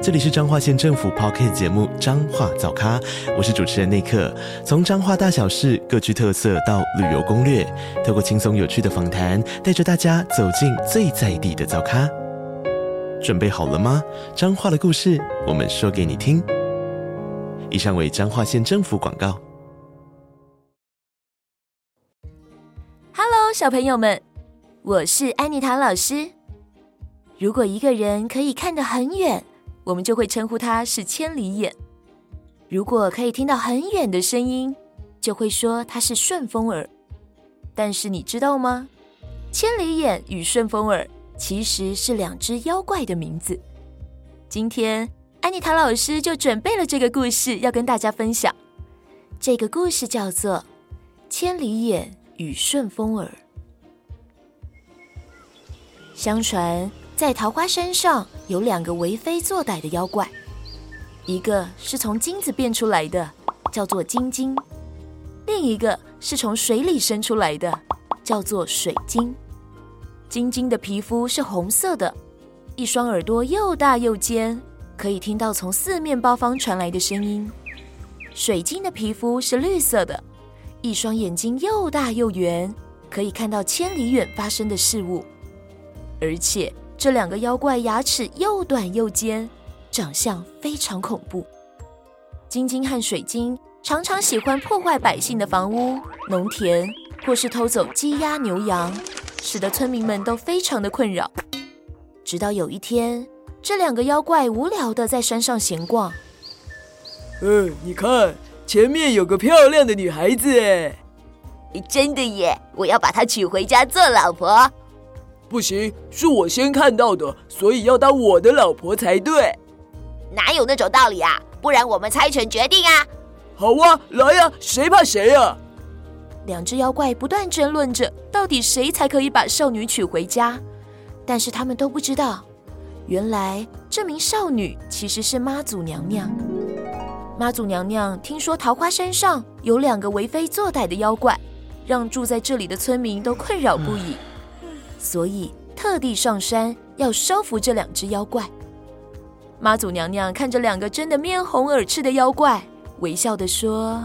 这里是彰化县政府 Podcast 节目《彰化早咖》，我是主持人内克。从彰化大小事各具特色到旅游攻略，透过轻松有趣的访谈，带着大家走进最在地的早咖。准备好了吗？彰化的故事，我们说给你听。以上为彰化县政府广告。Hello，小朋友们，我是安妮塔老师。如果一个人可以看得很远，我们就会称呼它是千里眼。如果可以听到很远的声音，就会说它是顺风耳。但是你知道吗？千里眼与顺风耳其实是两只妖怪的名字。今天安妮塔老师就准备了这个故事要跟大家分享。这个故事叫做《千里眼与顺风耳》。相传。在桃花山上有两个为非作歹的妖怪，一个是从金子变出来的，叫做金晶；另一个是从水里生出来的，叫做水晶。金晶的皮肤是红色的，一双耳朵又大又尖，可以听到从四面八方传来的声音；水晶的皮肤是绿色的，一双眼睛又大又圆，可以看到千里远发生的事物，而且。这两个妖怪牙齿又短又尖，长相非常恐怖。晶晶和水晶常常喜欢破坏百姓的房屋、农田，或是偷走鸡鸭牛羊，使得村民们都非常的困扰。直到有一天，这两个妖怪无聊的在山上闲逛。嗯，你看，前面有个漂亮的女孩子，哎，真的耶！我要把她娶回家做老婆。不行，是我先看到的，所以要当我的老婆才对。哪有那种道理啊？不然我们猜拳决定啊！好啊，来呀，谁怕谁啊？两只妖怪不断争论着，到底谁才可以把少女娶回家。但是他们都不知道，原来这名少女其实是妈祖娘娘。妈祖娘娘听说桃花山上有两个为非作歹的妖怪，让住在这里的村民都困扰不已。所以特地上山要收服这两只妖怪。妈祖娘娘看着两个真的面红耳赤的妖怪，微笑地说：“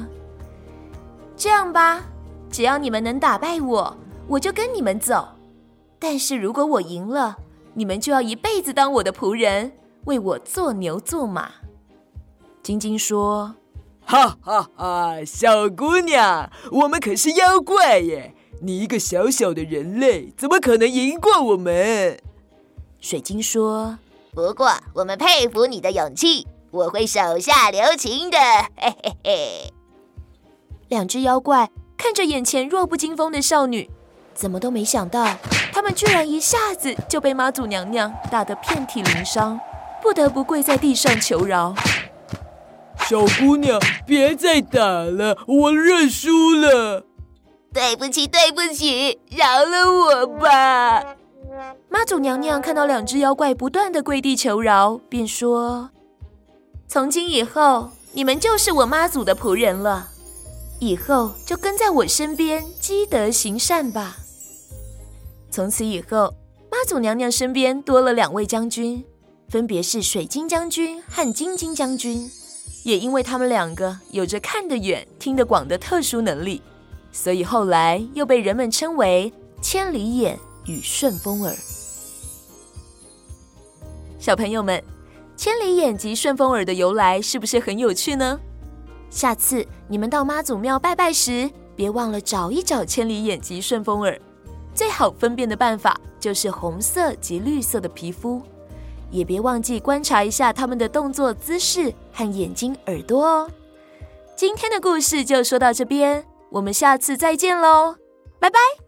这样吧，只要你们能打败我，我就跟你们走。但是如果我赢了，你们就要一辈子当我的仆人，为我做牛做马。”晶晶说：“哈哈哈，小姑娘，我们可是妖怪耶！”你一个小小的人类，怎么可能赢过我们？水晶说：“不过我们佩服你的勇气，我会手下留情的。”嘿嘿嘿。两只妖怪看着眼前弱不禁风的少女，怎么都没想到，他们居然一下子就被妈祖娘娘打得遍体鳞伤，不得不跪在地上求饶。小姑娘，别再打了，我认输了。对不起，对不起，饶了我吧！妈祖娘娘看到两只妖怪不断的跪地求饶，便说：“从今以后，你们就是我妈祖的仆人了，以后就跟在我身边积德行善吧。”从此以后，妈祖娘娘身边多了两位将军，分别是水晶将军和金晶将军，也因为他们两个有着看得远、听得广的特殊能力。所以后来又被人们称为千里眼与顺风耳。小朋友们，千里眼及顺风耳的由来是不是很有趣呢？下次你们到妈祖庙拜拜时，别忘了找一找千里眼及顺风耳。最好分辨的办法就是红色及绿色的皮肤，也别忘记观察一下他们的动作姿势和眼睛、耳朵哦。今天的故事就说到这边。我们下次再见喽，拜拜。